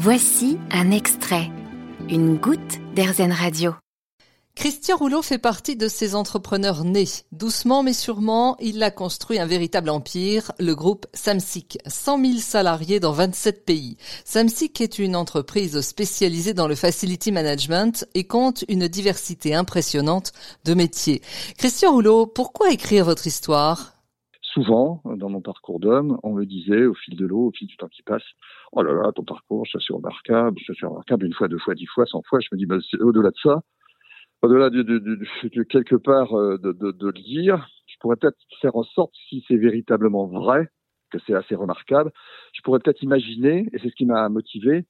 Voici un extrait, une goutte d'Airzen Radio. Christian Rouleau fait partie de ces entrepreneurs nés. Doucement mais sûrement, il a construit un véritable empire, le groupe Samsic. 100 000 salariés dans 27 pays. Samsic est une entreprise spécialisée dans le facility management et compte une diversité impressionnante de métiers. Christian Rouleau, pourquoi écrire votre histoire? Souvent, dans mon parcours d'homme, on me disait au fil de l'eau, au fil du temps qui passe, oh là là, ton parcours, ça c'est remarquable, ça c'est remarquable, une fois, deux fois, dix fois, cent fois. Je me dis, bah, au-delà de ça, au-delà de, quelque part euh, de, le dire, je pourrais peut-être faire en sorte, si c'est véritablement vrai, que c'est assez remarquable, je pourrais peut-être imaginer, et c'est ce qui m'a motivé,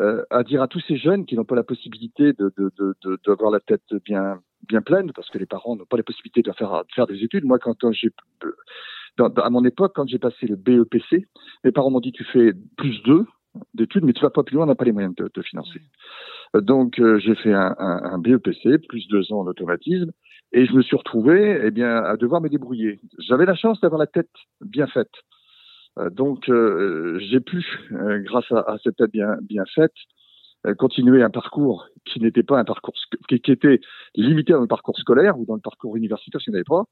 euh, à dire à tous ces jeunes qui n'ont pas la possibilité d'avoir la tête bien bien pleine, parce que les parents n'ont pas la possibilité de faire, de faire des études. Moi, quand, j'ai à mon époque, quand j'ai passé le BEPC, mes parents m'ont dit tu fais plus deux d'études, mais tu vas pas plus loin, on n'a pas les moyens de te financer. Donc euh, j'ai fait un, un, un, BEPC, plus deux ans d'automatisme, et je me suis retrouvé eh bien, à devoir me débrouiller. J'avais la chance d'avoir la tête bien faite. Euh, donc euh, j'ai pu, grâce à, à, cette tête bien, bien faite, continuer un parcours qui n'était pas un parcours qui, qui, était limité dans le parcours scolaire ou dans le parcours universitaire, s'il n'y avait pas,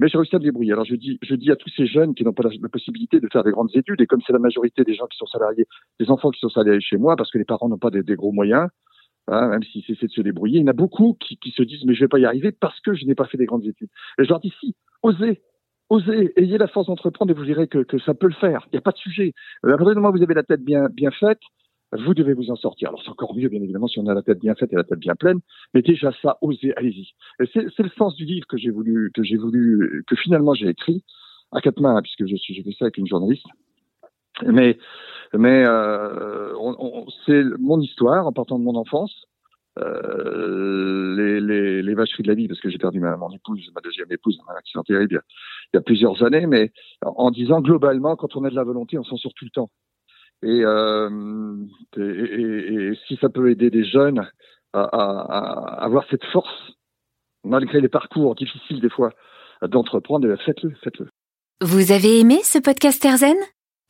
mais j'ai réussi à me débrouiller. Alors je dis, je dis à tous ces jeunes qui n'ont pas la, possibilité de faire des grandes études, et comme c'est la majorité des gens qui sont salariés, des enfants qui sont salariés chez moi, parce que les parents n'ont pas des, gros moyens, Hein, même s'ils essaient de se débrouiller. Il y en a beaucoup qui, se disent mais je vais pas y arriver parce que je n'ai pas fait des grandes études. Et je leur dis si, osez, osez, ayez la force d'entreprendre et vous verrez que, que, ça peut le faire. Il n'y a pas de sujet. À partir vous avez la tête bien faite, vous devez vous en sortir. Alors c'est encore mieux, bien évidemment, si on a la tête bien faite et la tête bien pleine. Mais déjà ça, osez, allez-y. C'est le sens du livre que j'ai voulu, que j'ai voulu, que finalement j'ai écrit à quatre mains, puisque je suis, j'ai fait ça avec une journaliste. Mais mais euh, c'est mon histoire en partant de mon enfance. Euh, les, les, les, vacheries de la vie, parce que j'ai perdu ma, mon épouse, ma deuxième épouse, un accident terrible il y, a, plusieurs années, mais en disant globalement, quand on a de la volonté, on s'en sort tout le temps. Et, euh, et, et, et, si ça peut aider des jeunes à, à, à, avoir cette force, malgré les parcours difficiles des fois d'entreprendre, eh faites-le, faites-le. Vous avez aimé ce podcast Erzen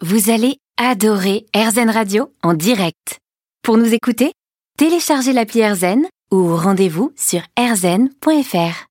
Vous allez adorer Erzen Radio en direct. Pour nous écouter, téléchargez l'appli Erzen ou rendez-vous sur erzen.fr.